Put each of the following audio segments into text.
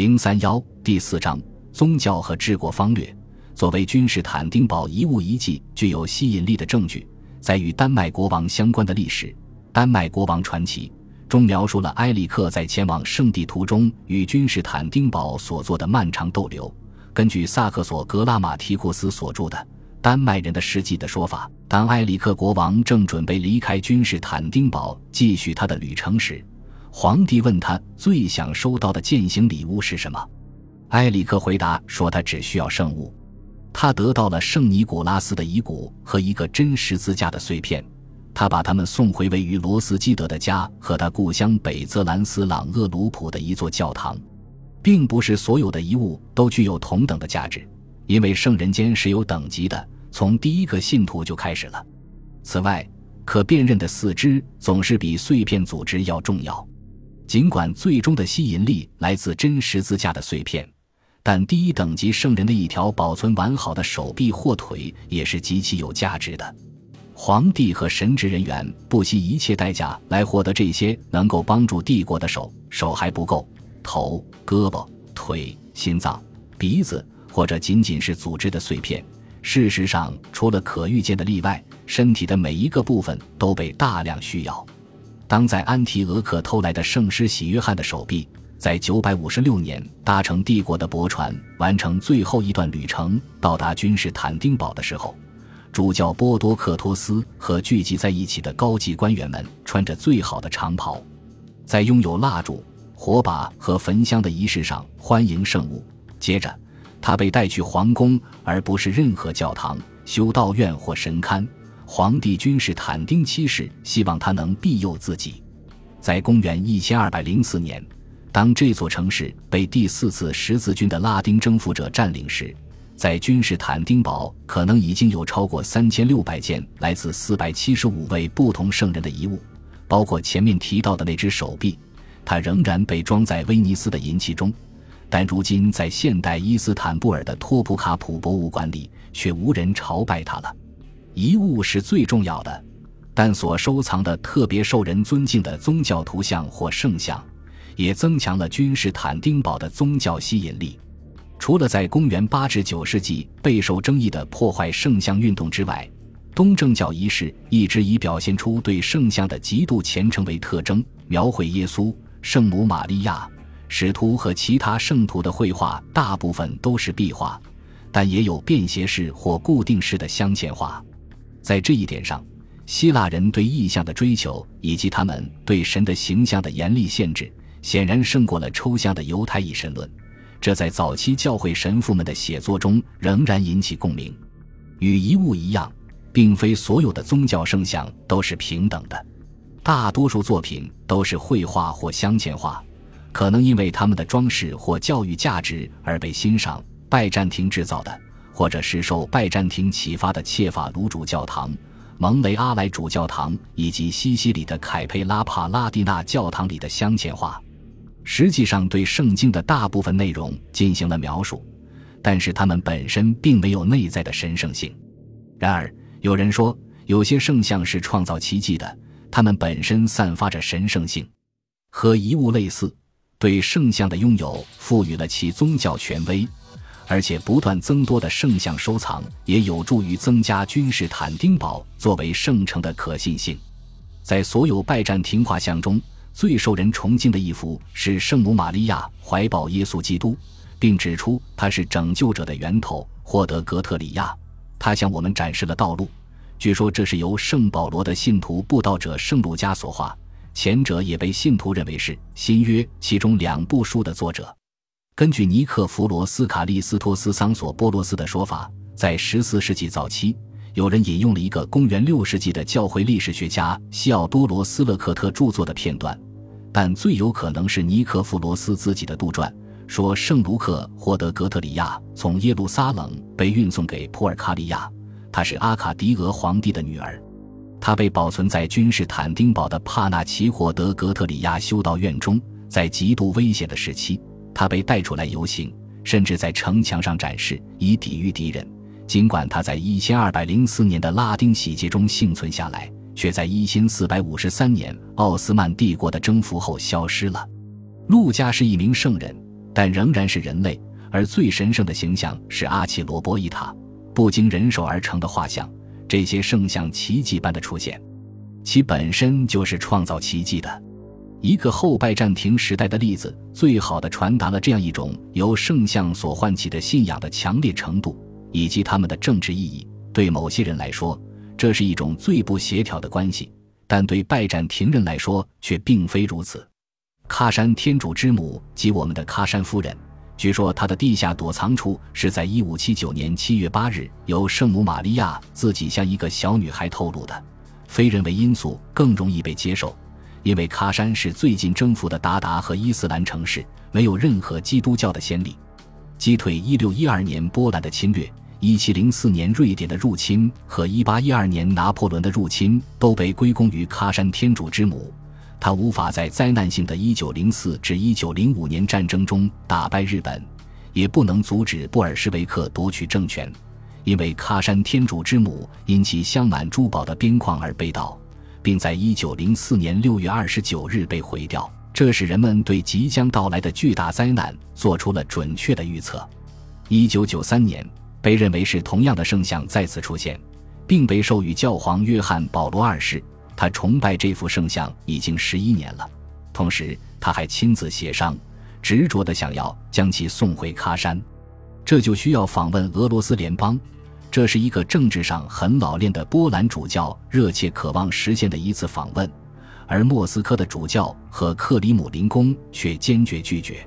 零三幺第四章宗教和治国方略。作为君士坦丁堡遗物遗迹具有吸引力的证据，在与丹麦国王相关的历史《丹麦国王传奇》中描述了埃里克在前往圣地途中与君士坦丁堡所做的漫长逗留。根据萨克索格拉马提库斯所著的《丹麦人的事迹》的说法，当埃里克国王正准备离开君士坦丁堡继续他的旅程时，皇帝问他最想收到的践行礼物是什么？埃里克回答说：“他只需要圣物。”他得到了圣尼古拉斯的遗骨和一个真十字架的碎片，他把它们送回位于罗斯基德的家和他故乡北泽兰斯朗厄鲁普的一座教堂。并不是所有的遗物都具有同等的价值，因为圣人间是有等级的，从第一个信徒就开始了。此外，可辨认的四肢总是比碎片组织要重要。尽管最终的吸引力来自真十字架的碎片，但第一等级圣人的一条保存完好的手臂或腿也是极其有价值的。皇帝和神职人员不惜一切代价来获得这些能够帮助帝国的手，手还不够，头、胳膊、腿、心脏、鼻子或者仅仅是组织的碎片。事实上，除了可预见的例外，身体的每一个部分都被大量需要。当在安提俄克偷来的圣师喜约翰的手臂，在九百五十六年搭乘帝国的驳船完成最后一段旅程，到达君士坦丁堡的时候，主教波多克托斯和聚集在一起的高级官员们穿着最好的长袍，在拥有蜡烛、火把和焚香的仪式上欢迎圣物。接着，他被带去皇宫，而不是任何教堂、修道院或神龛。皇帝君士坦丁七世希望他能庇佑自己。在公元一千二百零四年，当这座城市被第四次十字军的拉丁征服者占领时，在君士坦丁堡可能已经有超过三千六百件来自四百七十五位不同圣人的遗物，包括前面提到的那只手臂。它仍然被装在威尼斯的银器中，但如今在现代伊斯坦布尔的托普卡普博物馆里，却无人朝拜它了。遗物是最重要的，但所收藏的特别受人尊敬的宗教图像或圣像，也增强了君士坦丁堡的宗教吸引力。除了在公元八至九世纪备受争议的破坏圣像运动之外，东正教仪式一直以表现出对圣像的极度虔诚为特征。描绘耶稣、圣母玛利亚、使徒和其他圣徒的绘画大部分都是壁画，但也有便携式或固定式的镶嵌画。在这一点上，希腊人对意象的追求以及他们对神的形象的严厉限制，显然胜过了抽象的犹太一神论。这在早期教会神父们的写作中仍然引起共鸣。与遗物一样，并非所有的宗教圣像都是平等的，大多数作品都是绘画或镶嵌画，可能因为他们的装饰或教育价值而被欣赏。拜占庭制造的。或者是受拜占庭启发的切法卢主教堂、蒙雷阿莱主教堂以及西西里的凯佩拉帕拉蒂纳教堂里的镶嵌画，实际上对圣经的大部分内容进行了描述，但是它们本身并没有内在的神圣性。然而，有人说有些圣像是创造奇迹的，它们本身散发着神圣性，和遗物类似，对圣像的拥有赋予了其宗教权威。而且不断增多的圣像收藏也有助于增加君士坦丁堡作为圣城的可信性。在所有拜占庭画像中最受人崇敬的一幅是圣母玛利亚怀抱耶稣基督，并指出他是拯救者的源头，获得格特里亚。他向我们展示了道路。据说这是由圣保罗的信徒布道者圣路加所画，前者也被信徒认为是新约其中两部书的作者。根据尼克弗罗斯卡利斯托斯桑索波罗斯的说法，在十四世纪早期，有人引用了一个公元六世纪的教会历史学家西奥多罗斯勒克特著作的片段，但最有可能是尼克弗罗斯自己的杜撰，说圣卢克获得格特里亚从耶路撒冷被运送给普尔卡利亚，她是阿卡迪俄皇帝的女儿，她被保存在君士坦丁堡的帕纳奇霍德格特里亚修道院中，在极度危险的时期。他被带出来游行，甚至在城墙上展示，以抵御敌人。尽管他在一千二百零四年的拉丁洗劫中幸存下来，却在一千四百五十三年奥斯曼帝国的征服后消失了。陆家是一名圣人，但仍然是人类。而最神圣的形象是阿奇罗波伊塔，不经人手而成的画像。这些圣像奇迹般的出现，其本身就是创造奇迹的。一个后拜占庭时代的例子，最好的传达了这样一种由圣像所唤起的信仰的强烈程度以及他们的政治意义。对某些人来说，这是一种最不协调的关系，但对拜占庭人来说却并非如此。喀山天主之母及我们的喀山夫人。据说她的地下躲藏处是在1579年7月8日由圣母玛利亚自己向一个小女孩透露的。非人为因素更容易被接受，因为喀山是最近征服的鞑靼和伊斯兰城市，没有任何基督教的先例。击退1612年波兰的侵略、1704年瑞典的入侵和1812年拿破仑的入侵都被归功于喀山天主之母。他无法在灾难性的1904至1905年战争中打败日本，也不能阻止布尔什维克夺取政权，因为喀山天主之母因其镶满珠宝的边框而被盗，并在1904年6月29日被毁掉。这使人们对即将到来的巨大灾难做出了准确的预测。1993年，被认为是同样的圣像再次出现，并被授予教皇约翰保罗二世。他崇拜这幅圣像已经十一年了，同时他还亲自协商，执着地想要将其送回喀山。这就需要访问俄罗斯联邦，这是一个政治上很老练的波兰主教热切渴望实现的一次访问，而莫斯科的主教和克里姆林宫却坚决拒绝。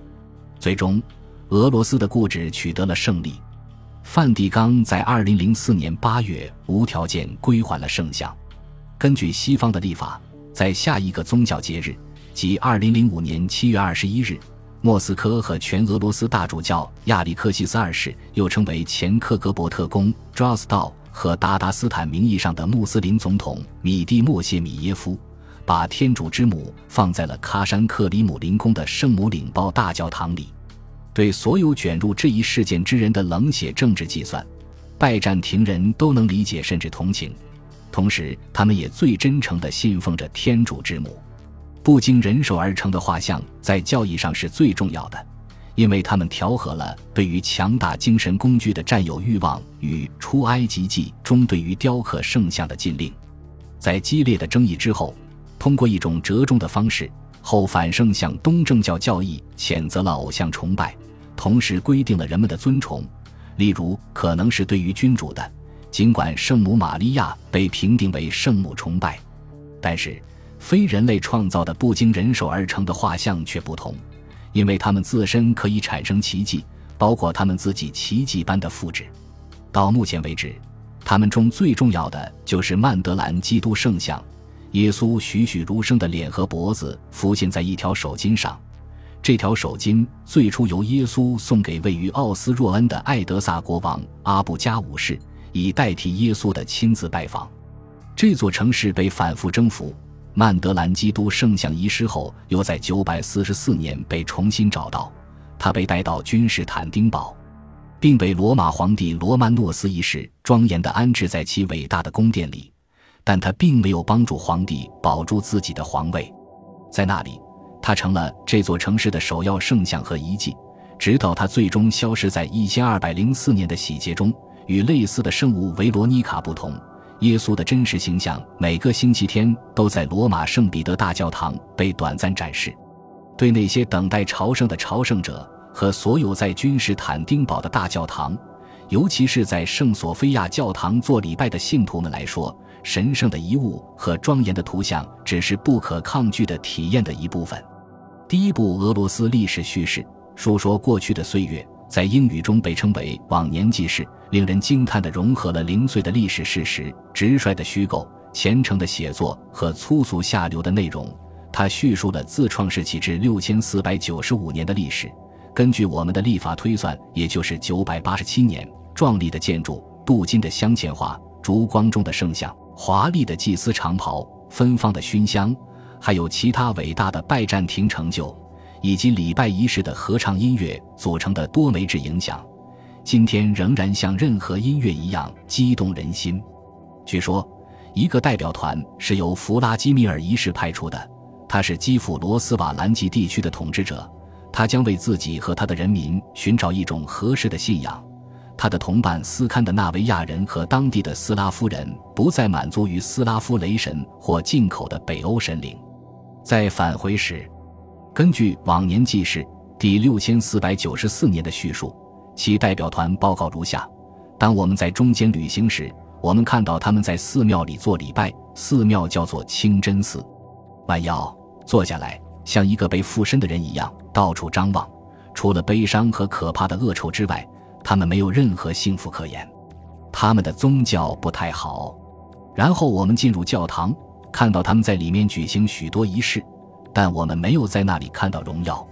最终，俄罗斯的固执取得了胜利，梵蒂冈在二零零四年八月无条件归还了圣像。根据西方的历法，在下一个宗教节日，即二零零五年七月二十一日，莫斯科和全俄罗斯大主教亚历克西斯二世，又称为前克格勃特工 d r o s t o 和达达斯坦名义上的穆斯林总统米蒂莫谢米耶夫，把天主之母放在了喀山克里姆林宫的圣母领报大教堂里。对所有卷入这一事件之人的冷血政治计算，拜占庭人都能理解甚至同情。同时，他们也最真诚地信奉着天主之母。不经人手而成的画像，在教义上是最重要的，因为他们调和了对于强大精神工具的占有欲望与出埃及记中对于雕刻圣像的禁令。在激烈的争议之后，通过一种折中的方式，后反圣向东正教教义谴责了偶像崇拜，同时规定了人们的尊崇，例如可能是对于君主的。尽管圣母玛利亚被评定为圣母崇拜，但是非人类创造的不经人手而成的画像却不同，因为它们自身可以产生奇迹，包括他们自己奇迹般的复制。到目前为止，他们中最重要的就是曼德兰基督圣像，耶稣栩栩如生的脸和脖子浮现在一条手巾上。这条手巾最初由耶稣送给位于奥斯若恩的艾德萨国王阿布加五世。以代替耶稣的亲自拜访，这座城市被反复征服。曼德兰基督圣像遗失后，又在944年被重新找到。他被带到君士坦丁堡，并被罗马皇帝罗曼诺斯一世庄严地安置在其伟大的宫殿里。但他并没有帮助皇帝保住自己的皇位，在那里，他成了这座城市的首要圣像和遗迹，直到他最终消失在1204年的洗劫中。与类似的圣物维罗妮卡不同，耶稣的真实形象每个星期天都在罗马圣彼得大教堂被短暂展示。对那些等待朝圣的朝圣者和所有在君士坦丁堡的大教堂，尤其是在圣索菲亚教堂做礼拜的信徒们来说，神圣的遗物和庄严的图像只是不可抗拒的体验的一部分。第一部俄罗斯历史叙事，述说过去的岁月。在英语中被称为往年纪事，令人惊叹地融合了零碎的历史事实、直率的虚构、虔诚的写作和粗俗下流的内容。它叙述了自创世起至六千四百九十五年的历史。根据我们的历法推算，也就是九百八十七年。壮丽的建筑、镀金的镶嵌画、烛光中的圣像、华丽的祭司长袍、芬芳的熏香，还有其他伟大的拜占庭成就。以及礼拜仪式的合唱音乐组成的多媒质影响，今天仍然像任何音乐一样激动人心。据说，一个代表团是由弗拉基米尔一世派出的，他是基辅罗斯瓦兰吉地区的统治者，他将为自己和他的人民寻找一种合适的信仰。他的同伴斯堪的纳维亚人和当地的斯拉夫人不再满足于斯拉夫雷神或进口的北欧神灵。在返回时，根据往年记事第六千四百九十四年的叙述，其代表团报告如下：当我们在中间旅行时，我们看到他们在寺庙里做礼拜，寺庙叫做清真寺。弯腰坐下来，像一个被附身的人一样，到处张望。除了悲伤和可怕的恶臭之外，他们没有任何幸福可言。他们的宗教不太好。然后我们进入教堂，看到他们在里面举行许多仪式，但我们没有在那里看到荣耀。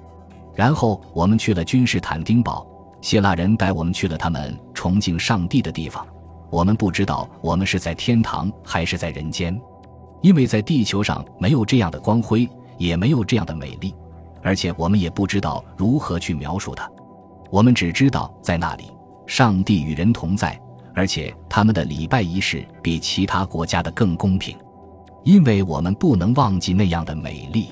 然后我们去了君士坦丁堡，希腊人带我们去了他们崇敬上帝的地方。我们不知道我们是在天堂还是在人间。因为在地球上没有这样的光辉，也没有这样的美丽，而且我们也不知道如何去描述它。我们只知道在那里，上帝与人同在，而且他们的礼拜仪式比其他国家的更公平，因为我们不能忘记那样的美丽。